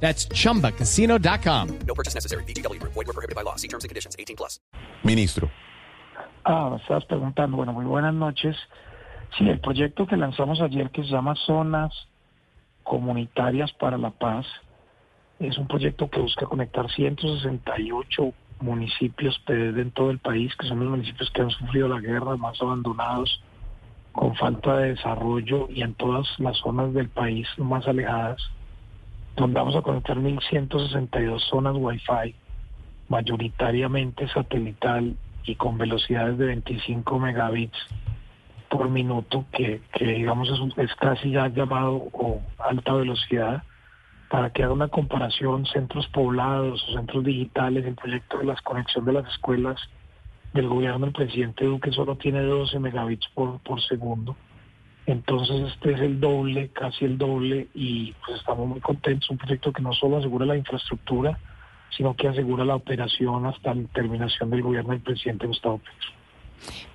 That's chumbacasino.com. No purchase necessary. BGW. Void were prohibited by law. See terms and conditions. 18 plus. Ministro, Ah, me estabas preguntando. Bueno, muy buenas noches. Sí, el proyecto que lanzamos ayer que se llama Zonas Comunitarias para la Paz es un proyecto que busca conectar 168 municipios PD en todo el país, que son los municipios que han sufrido la guerra, más abandonados, con falta de desarrollo y en todas las zonas del país más alejadas, donde vamos a conectar 1.162 zonas Wi-Fi, mayoritariamente satelital y con velocidades de 25 megabits por minuto, que, digamos es casi ya llamado o alta velocidad, para que haga una comparación centros poblados o centros digitales, el proyecto de la conexión de las escuelas del gobierno del presidente Duque solo tiene 12 megabits por, por segundo. Entonces este es el doble, casi el doble, y pues estamos muy contentos. Un proyecto que no solo asegura la infraestructura, sino que asegura la operación hasta la terminación del gobierno del presidente Gustavo Petro.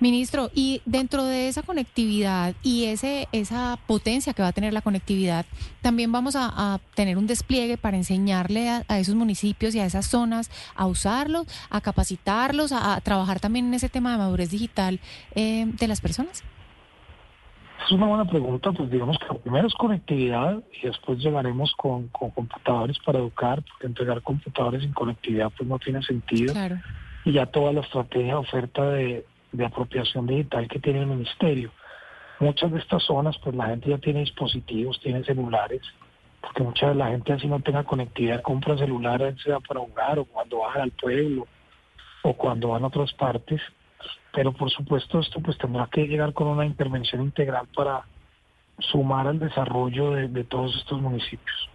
Ministro, y dentro de esa conectividad y ese esa potencia que va a tener la conectividad, también vamos a, tener un despliegue para enseñarle a, esos municipios y a esas zonas a usarlos, a capacitarlos, a, a trabajar también en ese tema de madurez digital eh, de las personas. Es una buena pregunta, pues digamos que lo primero es conectividad y después llegaremos con, con computadores para educar, porque entregar computadores sin conectividad pues no tiene sentido. Claro. y ya toda la estrategia de oferta de, de apropiación digital que tiene el ministerio. Muchas de estas zonas, pues la gente ya tiene dispositivos, tiene celulares, porque mucha de la gente así no tenga conectividad, compra celular, sea para jugar o cuando van al pueblo o cuando van a otras partes. Pero por supuesto esto pues tendrá que llegar con una intervención integral para sumar al desarrollo de, de todos estos municipios.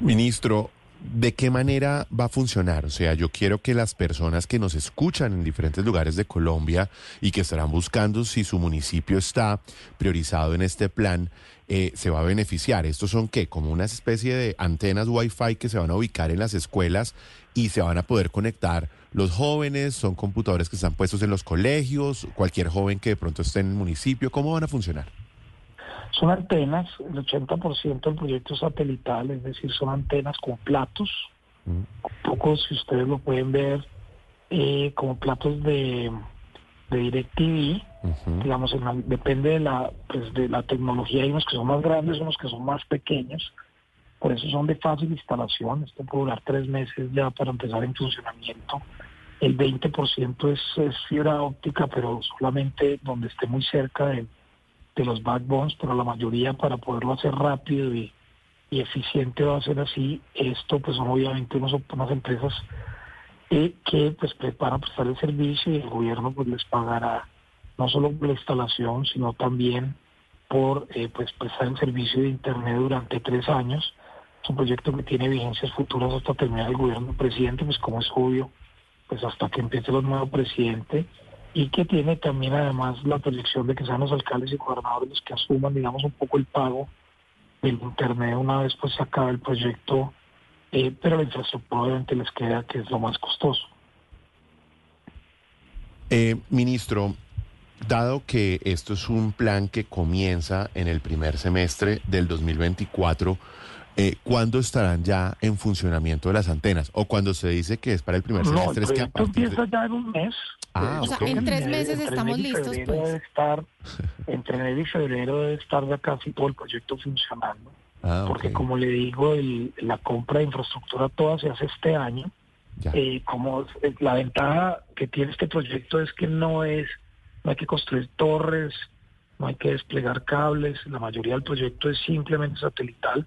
ministro, ¿de qué manera va a funcionar? O sea, yo quiero que las personas que nos escuchan en diferentes lugares de Colombia y que estarán buscando si su municipio está priorizado en este plan, eh, se va a beneficiar. ¿Estos son qué? Como una especie de antenas Wi-Fi que se van a ubicar en las escuelas y se van a poder conectar los jóvenes, son computadores que están puestos en los colegios, cualquier joven que de pronto esté en el municipio, ¿cómo van a funcionar? Son antenas, el 80% del proyecto satelital, es decir, son antenas con platos, un poco si ustedes lo pueden ver, eh, como platos de, de DirecTV, Digamos, en depende de la, pues, de la tecnología, hay unos que son más grandes, unos que son más pequeños, por eso son de fácil instalación, esto puede durar tres meses ya para empezar en funcionamiento. El 20% es, es fibra óptica, pero solamente donde esté muy cerca de, de los backbones, pero la mayoría para poderlo hacer rápido y, y eficiente va a ser así. Esto pues son obviamente unos, unas empresas eh, que pues preparan prestar el servicio y el gobierno pues les pagará no solo por la instalación, sino también por eh, pues prestar el servicio de internet durante tres años. Es un proyecto que tiene vigencias futuras hasta terminar el gobierno presidente, pues como es obvio, pues hasta que empiece el nuevo presidente y que tiene también además la proyección de que sean los alcaldes y gobernadores los que asuman, digamos, un poco el pago del internet una vez pues se acabe el proyecto, eh, pero la infraestructura obviamente les queda que es lo más costoso. Eh, ministro, dado que esto es un plan que comienza en el primer semestre del 2024, eh, ¿cuándo estarán ya en funcionamiento las antenas? O cuando se dice que es para el primer No, semestre, es que a partir empieza de... ya en un mes. Ah, Eh, O sea, en tres meses entre estamos enero listos, febrero pues. Debe estar, entre enero y febrero debe estar ya casi todo el proyecto funcionando. Ah, Porque como le digo, el- la compra de infraestructura toda se hace este año. ya. Eh, como es- la ventaja que tiene este proyecto es que no es, no hay que construir torres, no hay que desplegar cables, la mayoría del proyecto es simplemente satelital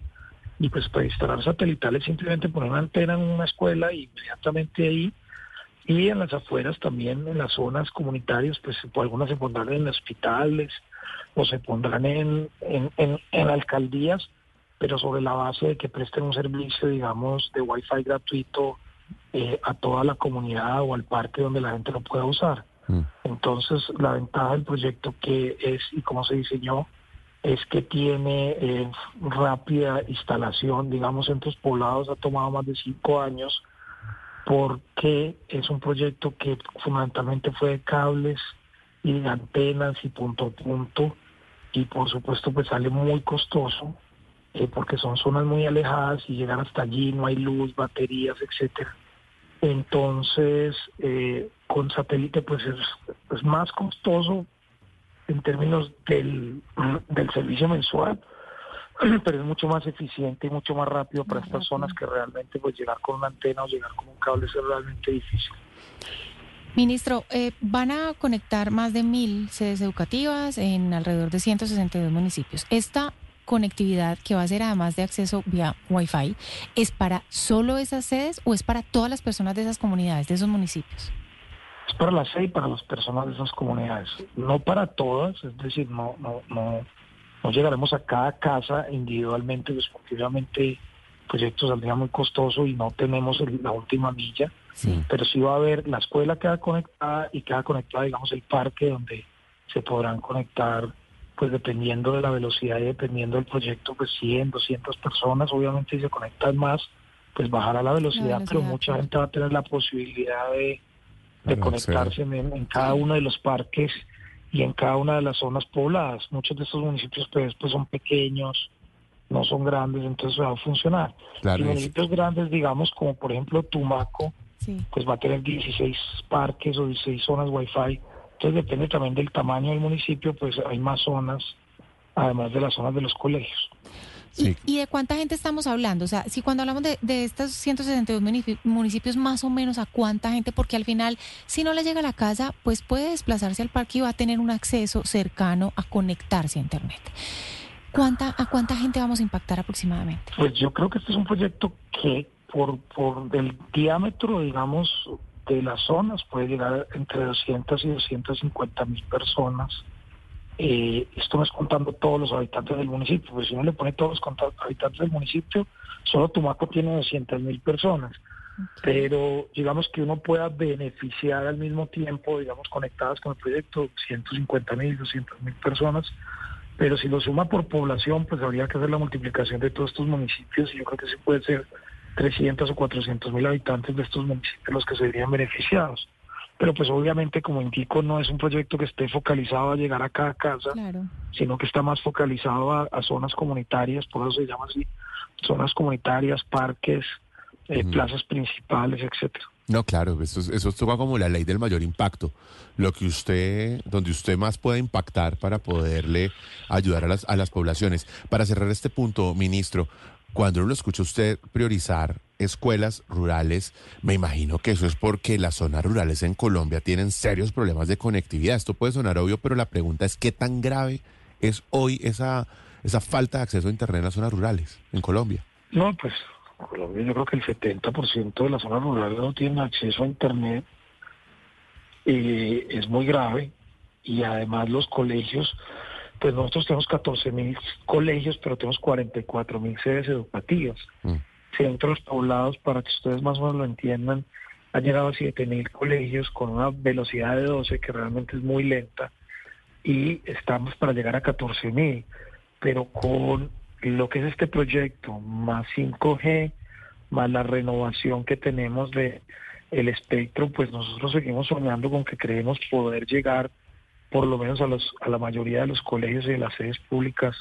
y pues para instalar satelital es simplemente poner una antena en una escuela y inmediatamente ahí y en las afueras también en las zonas comunitarias pues algunas se pondrán en hospitales o se pondrán en, en, en, en alcaldías pero sobre la base de que presten un servicio digamos de wifi gratuito eh, a toda la comunidad o al parque donde la gente lo pueda usar. Mm. Entonces, la ventaja del proyecto que es y cómo se diseñó es que tiene eh, rápida instalación, digamos, en tus poblados ha tomado más de cinco años porque es un proyecto que fundamentalmente fue de cables y de antenas y punto a punto y por supuesto pues sale muy costoso eh, porque son zonas muy alejadas y llegar hasta allí no hay luz, baterías, etcétera. Entonces, eh, con satélite pues es, es más costoso en términos del, del servicio mensual, pero es mucho más eficiente y mucho más rápido para estas zonas que realmente pues llegar con una antena o llegar con un cable es realmente difícil. Ministro, eh, van a conectar más de mil sedes educativas en alrededor de 162 municipios. Esta conectividad que va a ser además de acceso vía Wi-Fi, ¿es para solo esas sedes o es para todas las personas de esas comunidades, de esos municipios? Es para la sede y para las personas de esas comunidades, no para todas, es decir, no, no, no, no llegaremos a cada casa individualmente, pues porque obviamente el proyecto saldría muy costoso y no tenemos el- la última milla, Sí. pero sí va a haber, la escuela queda conectada y queda conectada, digamos, el parque donde se podrán conectar, pues dependiendo de la velocidad y dependiendo del proyecto, pues 100, 200 personas, obviamente si se conectan más, pues bajará la velocidad, pero velocidad, mucha claro. gente va a tener la posibilidad de, de Claro, conectarse en, en cada uno de los parques y en cada una de las zonas pobladas. Muchos de estos municipios pues, pues son pequeños, no son grandes, entonces va a funcionar. Claro, y es- municipios grandes, digamos, como por ejemplo Tumaco, Sí. pues va a tener 16 parques o 16 zonas Wi-Fi. Entonces depende también del tamaño del municipio, pues hay más zonas, además de las zonas de los colegios. Sí. ¿Y, y de cuánta gente estamos hablando? O sea, si cuando hablamos de, de estos 162 munici- municipios, más o menos a cuánta gente, porque al final, si no le llega a la casa, pues puede desplazarse al parque y va a tener un acceso cercano a conectarse a Internet. ¿Cuánta, ¿A cuánta gente vamos a impactar aproximadamente? Pues yo creo que este es un proyecto que por, por el diámetro, digamos, de las zonas puede llegar entre 200 y 250 mil personas. Eh, esto no es contando todos los habitantes del municipio, porque si uno le pone todos los habitantes del municipio, solo Tumaco tiene 200 mil personas. Pero digamos que uno pueda beneficiar al mismo tiempo, digamos, conectadas con el proyecto, 150 mil, 200 mil personas. Pero si lo suma por población, pues habría que hacer la multiplicación de todos estos municipios y yo creo que sí puede ser 300 o 400 mil habitantes de estos municipios los que serían beneficiados. Pero pues obviamente, como indico, no es un proyecto que esté focalizado a llegar a cada casa, Claro. sino que está más focalizado a, a zonas comunitarias, por eso se llama así, zonas comunitarias, parques, eh, plazas principales, etcétera. No, claro, eso, es- eso toca como la ley del mayor impacto. Lo que usted, donde usted más pueda impactar para poderle ayudar a las, a las poblaciones. Para cerrar este punto, ministro, cuando uno lo escucha usted priorizar escuelas rurales, me imagino que eso es porque las zonas rurales en Colombia tienen serios problemas de conectividad. Esto puede sonar obvio, pero la pregunta es qué tan grave es hoy esa, esa falta de acceso a Internet en las zonas rurales en Colombia. No, pues Colombia yo creo que el 70% de las zonas rurales no tienen acceso a Internet. Eh, es muy grave y además los colegios, pues nosotros tenemos 14 mil colegios, pero tenemos 44 mil sedes educativas. Mm. Centros poblados, para que ustedes más o menos lo entiendan, han llegado a 7 mil colegios con una velocidad de 12 que realmente es muy lenta y estamos para llegar a 14 mil, pero con lo que es este proyecto, más 5G, más la renovación que tenemos de el espectro, pues nosotros seguimos soñando con que creemos poder llegar por lo menos a, los, a la mayoría de los colegios y de las sedes públicas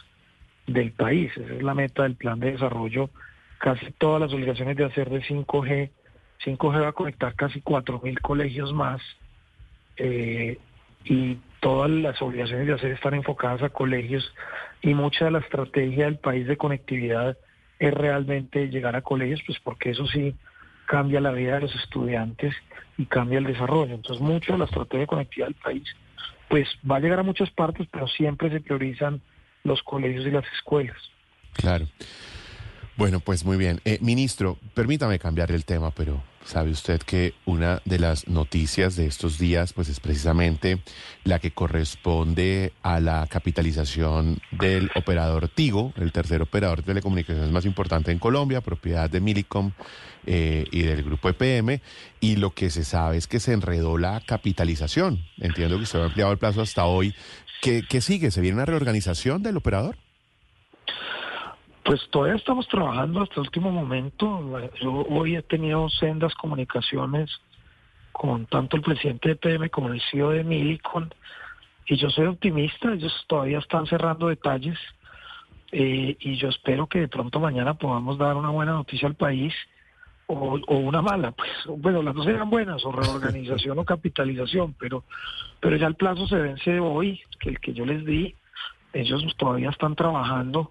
del país. Esa es la meta del plan de desarrollo. Casi todas las obligaciones de hacer de 5G. 5G va a conectar casi 4.000 colegios más eh, y todas las obligaciones de hacer están enfocadas a colegios y mucha de la estrategia del país de conectividad es realmente llegar a colegios, pues porque eso sí cambia la vida de los estudiantes y cambia el desarrollo. Entonces, mucho de la estrategia de conectividad del país, pues va a llegar a muchas partes, pero siempre se priorizan los colegios y las escuelas. Claro. Bueno, pues muy bien. Eh, ministro, permítame cambiar el tema, pero, Sabe usted que una de las noticias de estos días pues es precisamente la que corresponde a la capitalización del operador Tigo, el tercer operador de telecomunicaciones más importante en Colombia, propiedad de Milicom eh, y del grupo EPM, y lo que se sabe es que se enredó la capitalización. Entiendo que se ha ampliado el plazo hasta hoy. ¿Qué, qué sigue? ¿Se viene una reorganización del operador? Pues todavía estamos trabajando hasta el último momento. Yo hoy he tenido sendas comunicaciones con tanto el presidente de PM como el CEO de Milicon y yo soy optimista, ellos todavía están cerrando detalles eh, y yo espero que de pronto mañana podamos dar una buena noticia al país o, o una mala, pues bueno, las dos eran buenas, o reorganización o capitalización, pero, pero ya el plazo se vence hoy, que el que yo les di, ellos todavía están trabajando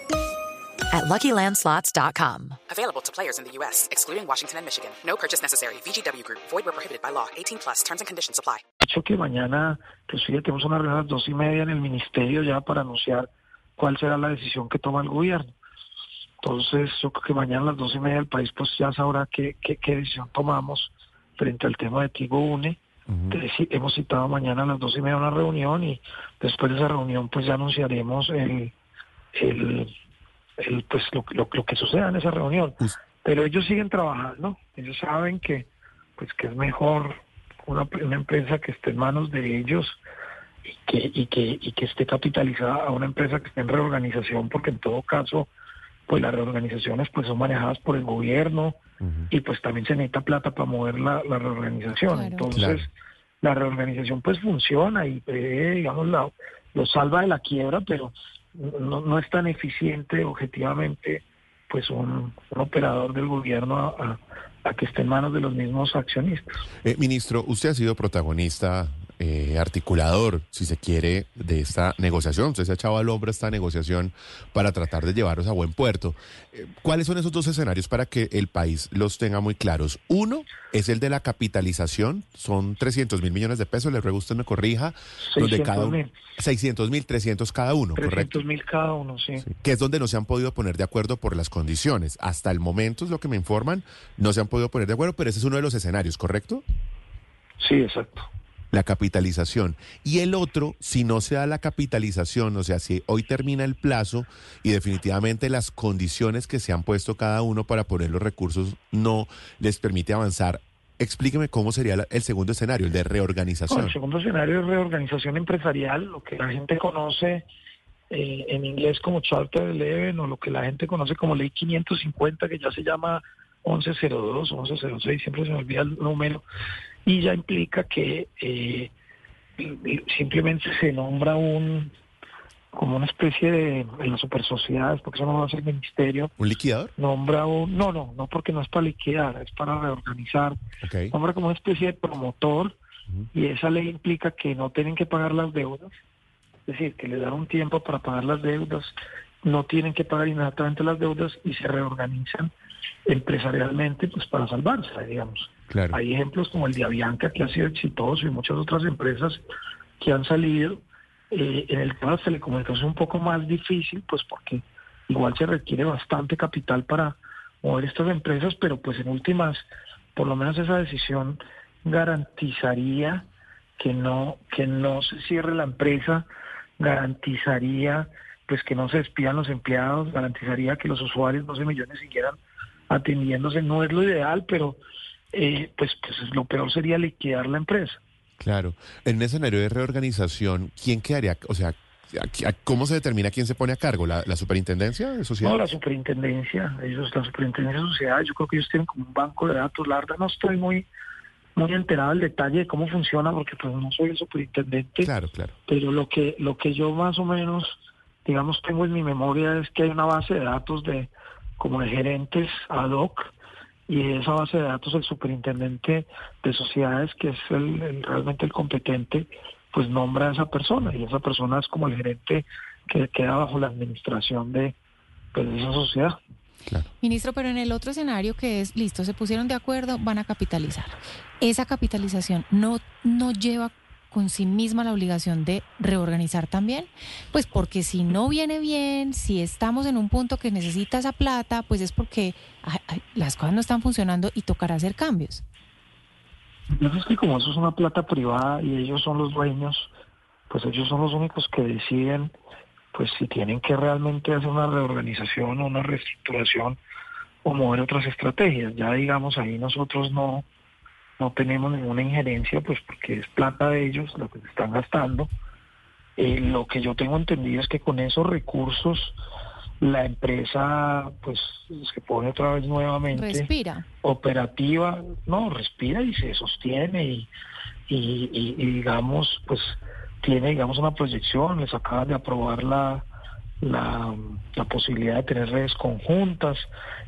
at LuckyLandSlots.com. Available to players in the U.S., excluding Washington and Michigan. No purchase necessary. VGW Group, void were prohibited by law. 18 plus terms and conditions apply. dicho que mañana, pues sí, tenemos una reunión a las dos y media en el ministerio ya para anunciar cuál será la decisión que toma el gobierno. Entonces, yo creo que mañana a las dos y media el país pues ya sabrá qué, qué, qué decisión tomamos frente al tema de Tigo Une. Entonces, sí, hemos citado mañana a las dos y media una reunión y después de esa reunión pues ya anunciaremos el, el, el, pues lo, lo, lo que suceda en esa reunión. Pero ellos siguen trabajando, ellos saben que pues que es mejor una, una empresa que esté en manos de ellos y que, y que, y que esté capitalizada a una empresa que esté en reorganización, porque en todo caso, pues las reorganizaciones pues son manejadas por el gobierno y pues también se necesita plata para mover la, la reorganización. Claro. Entonces, Claro. la reorganización pues funciona y prevé, digamos, la, lo salva de la quiebra, pero no, no es tan eficiente objetivamente pues un, operador del gobierno a que esté en manos de los mismos accionistas. Eh, ministro, usted ha sido protagonista, eh, articulador, si se quiere, de esta negociación. Usted se ha echado al hombro esta negociación para tratar de llevarlos a buen puerto. Eh, ¿Cuáles son esos dos escenarios para que el país los tenga muy claros? Uno es el de la capitalización, son 300 mil millones de pesos, le ruego usted me corrija, donde 600 cada uno, mil. 600 mil, 300 cada uno, correcto. 300 mil cada uno, sí. Sí, que es donde no se han podido poner de acuerdo por las condiciones. Hasta el momento es lo que me informan, no se han podido poner de acuerdo, pero ese es uno de los escenarios, ¿correcto? Sí, exacto. La capitalización. Y el otro, si no se da la capitalización, o sea, si hoy termina el plazo y definitivamente las condiciones que se han puesto cada uno para poner los recursos no les permite avanzar, explíqueme cómo sería el segundo escenario, el de reorganización. el segundo escenario es reorganización empresarial, lo que la gente conoce eh, en inglés como Charter 11 o lo que la gente conoce como Ley 550, que ya se llama 1102, 1106, siempre se me olvida el número, y ya implica que eh, simplemente se nombra un como una especie de, de las super sociedades, porque eso no va a ser el ministerio, ¿Un liquidador? nombra un, no, no, no porque no es para liquidar, es para reorganizar, nombra como una especie de promotor y esa ley implica que no tienen que pagar las deudas, es decir, que le dan un tiempo para pagar las deudas, no tienen que pagar inmediatamente las deudas y se reorganizan empresarialmente pues para salvarse, digamos. Hay ejemplos como el de Avianca que ha sido exitoso y muchas otras empresas que han salido. Eh, en el tema de telecomunicaciones es un poco más difícil, pues porque igual se requiere bastante capital para mover estas empresas, pero pues en últimas, por lo menos esa decisión garantizaría que no que no se cierre la empresa, garantizaría pues que no se despidan los empleados, garantizaría que los usuarios, 12 millones, siguieran atendiéndose. No es lo ideal, pero eh, pues, pues lo peor sería liquidar la empresa. Claro. En un escenario de reorganización, ¿quién quedaría? O sea, ¿a- a- ¿cómo se determina quién se pone a cargo? ¿La, la superintendencia de sociedad? No, la superintendencia, ellos, la superintendencia de sociedad, yo creo que ellos tienen como un banco de datos. La verdad no estoy muy muy enterado del detalle de cómo funciona porque pues no soy el superintendente, Claro, claro. pero lo que lo que yo más o menos digamos tengo en mi memoria es que hay una base de datos de como de gerentes ad hoc y de esa base de datos el superintendente de sociedades que es el, el- realmente el competente pues nombra a esa persona y esa persona es como el gerente que queda bajo la administración de, pues, de esa sociedad. Claro. Ministro, pero en el otro escenario que es, listo, se pusieron de acuerdo, van a capitalizar. Esa capitalización no, no lleva con sí misma la obligación de reorganizar también, pues porque si no viene bien, si estamos en un punto que necesita esa plata, pues es porque ay, las cosas no están funcionando y tocará hacer cambios. Que es que como eso es una plata privada y ellos son los dueños, pues ellos son los únicos que deciden pues si tienen que realmente hacer una reorganización o una reestructuración o mover otras estrategias. Ya digamos ahí nosotros no no tenemos ninguna injerencia, pues porque es plata de ellos lo que se están gastando. Eh, lo que yo tengo entendido es que con esos recursos la empresa pues se pone otra vez nuevamente Respira. operativa, no, respira y se sostiene y, y, y- y, digamos, pues tiene, digamos, una proyección, les acaban de aprobar la, la, la posibilidad de tener redes conjuntas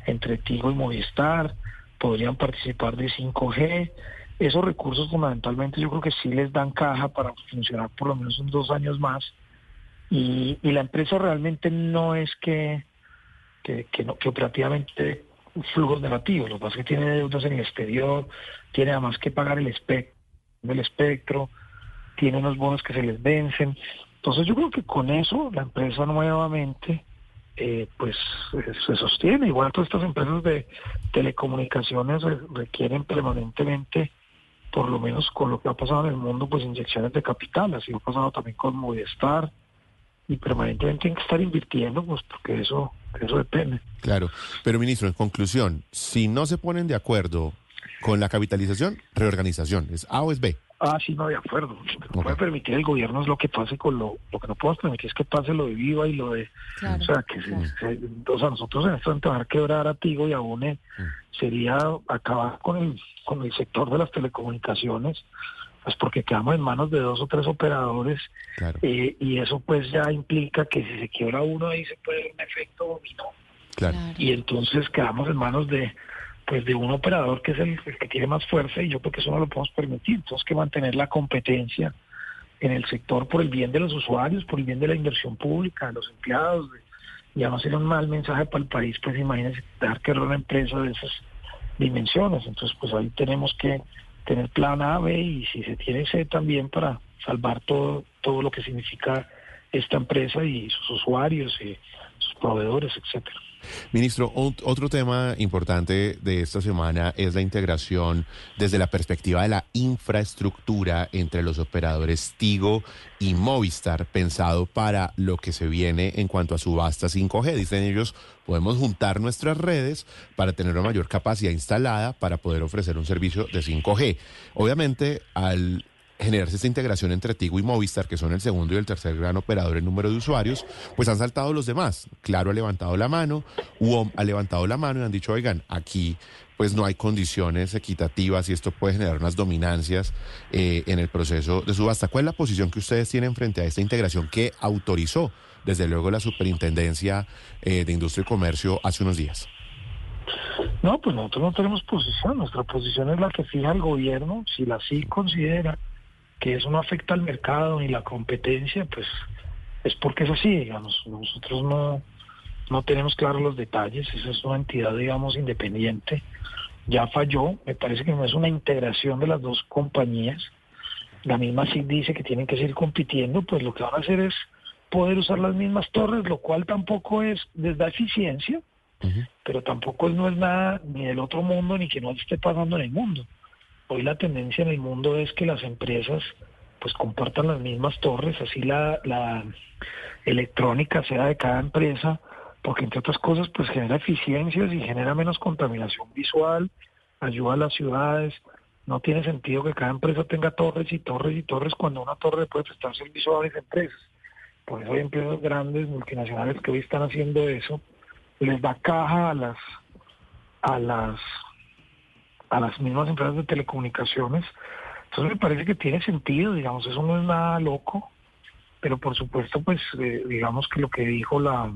entre Tigo y Movistar, podrían participar de 5G. Esos recursos fundamentalmente yo creo que sí les dan caja para funcionar por lo menos unos dos años más. Y, la empresa realmente no es que, que, que, no, que operativamente flujos negativos. Lo que pasa es que tiene deudas en el exterior, tiene además que pagar el espectro, el espectro tiene unos bonos que se les vencen. Entonces yo creo que con eso la empresa nuevamente eh, pues eh, se sostiene. Igual todas estas empresas de telecomunicaciones re- requieren permanentemente, por lo menos con lo que ha pasado en el mundo, pues inyecciones de capital. Así ha pasado también con Movistar y permanentemente tienen que estar invirtiendo, pues porque eso, eso depende. Claro. Pero, ministro, en conclusión, si no se ponen de acuerdo con la capitalización, reorganización. ¿Es A o es B? Ah, sí, no, de acuerdo. Lo que puede permitir el gobierno es lo que pase con lo... Lo que no podemos permitir es que pase lo de Viva y lo de... Claro, o sea, que se- claro. se- o sea, nosotros en este momento dejar quebrar a Tigo y a UNE sería acabar con el, con el sector de las telecomunicaciones, pues porque quedamos en manos de dos o tres operadores Claro. eh, y eso pues ya implica que si se quiebra uno ahí se puede dar un efecto dominó. Y entonces quedamos en manos de pues de un operador que es el, que tiene más fuerza y yo creo que eso no lo podemos permitir. Entonces que mantener la competencia en el sector por el bien de los usuarios, por el bien de la inversión pública, de los empleados, de- y además sería un mal mensaje para el país, pues imagínense dar que una empresa de esas dimensiones. Entonces pues ahí tenemos que tener plan A, B y si se tiene C también para salvar todo, todo lo que significa esta empresa y sus usuarios sus proveedores, etcétera. Ministro, ot- otro tema importante de esta semana es la integración desde la perspectiva de la infraestructura entre los operadores Tigo y Movistar, pensado para lo que se viene en cuanto a subasta 5G. Dicen ellos, podemos juntar nuestras redes para tener una mayor capacidad instalada para poder ofrecer un servicio de 5G. Obviamente, al generarse esta integración entre Tigo y Movistar, que son el segundo y el tercer gran operador en número de usuarios, pues han saltado los demás. Claro ha levantado la mano, UOM ha levantado la mano y han dicho, oigan, aquí pues no hay condiciones equitativas y esto puede generar unas dominancias eh, en el proceso de subasta. ¿Cuál es la posición que ustedes tienen frente a esta integración que autorizó desde luego la Superintendencia eh, de Industria y Comercio hace unos días? No, pues nosotros no tenemos posición. Nuestra posición es la que fija el gobierno. Si la sí considera que eso no afecta al mercado ni la competencia, pues es porque es así, digamos. Nosotros no, no tenemos claros los detalles. Esa es una entidad, digamos, independiente. Ya falló. Me parece que no es una integración de las dos compañías. La misma sí dice que tienen que seguir compitiendo, pues lo que van a hacer es poder usar las mismas torres, lo cual tampoco es, les da eficiencia, pero tampoco no es nada ni del otro mundo ni que no esté pasando en el mundo. Hoy la tendencia en el mundo es que las empresas pues compartan las mismas torres, así la, la electrónica sea de cada empresa, porque entre otras cosas pues genera eficiencias y genera menos contaminación visual, ayuda a las ciudades. No tiene sentido que cada empresa tenga torres y torres y torres cuando una torre puede prestar servicio a varias empresas. Por eso hay empresas grandes, multinacionales que hoy están haciendo eso. Les da caja a las a las a las mismas empresas de telecomunicaciones. Entonces me parece que tiene sentido, digamos, eso no es nada loco, pero por supuesto, pues, eh, digamos que lo que dijo la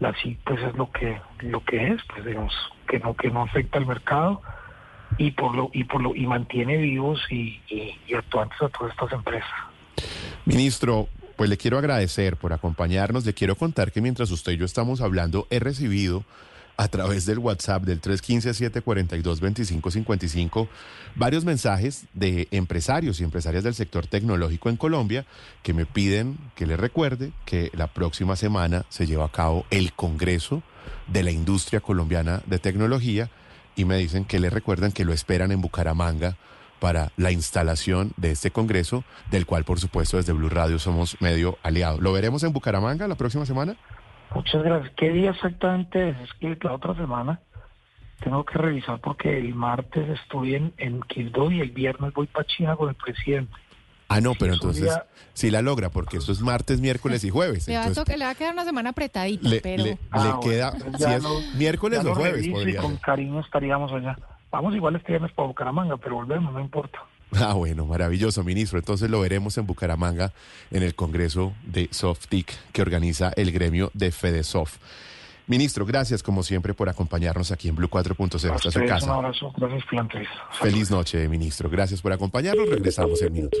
la sí, pues es lo que lo que es, pues digamos que no que no afecta al mercado y por lo y por lo y mantiene vivos y, y, y actuantes a todas estas empresas. Ministro, Pues le quiero agradecer por acompañarnos. Le quiero contar que mientras usted y yo estamos hablando, he recibido a través del WhatsApp del 315-742-2555 varios mensajes de empresarios y empresarias del sector tecnológico en Colombia que me piden que les recuerde que la próxima semana se lleva a cabo el Congreso de la Industria Colombiana de Tecnología y me dicen que les recuerdan que lo esperan en Bucaramanga para la instalación de este Congreso, del cual por supuesto desde Blue Radio somos medio aliado. ¿Lo veremos en Bucaramanga la próxima semana? Muchas gracias. ¿Qué día exactamente es? Es que la otra semana tengo que revisar porque el martes estoy en, en Quibdó y el viernes voy para China con el presidente. Ah, no, pero entonces sí la logra, porque esto es martes, miércoles y jueves. Le va, a entonces, tocar- le va a quedar una semana apretadita, le, pero... le- Ah, le bueno, queda, entonces si ya es lo- miércoles o jueves reviso podría y con ser. cariño estaríamos allá. Vamos igual este viernes para Bucaramanga, pero volvemos, no importa. Ah, bueno, maravilloso, ministro. Entonces lo veremos en Bucaramanga en el Congreso de Softic que organiza el gremio de FedeSoft. Ministro, gracias como siempre por acompañarnos aquí en Blue 4.0. A Esta es su ustedes un casa. abrazo, gracias. Feliz noche, ministro. Gracias por acompañarnos. Regresamos en minutos.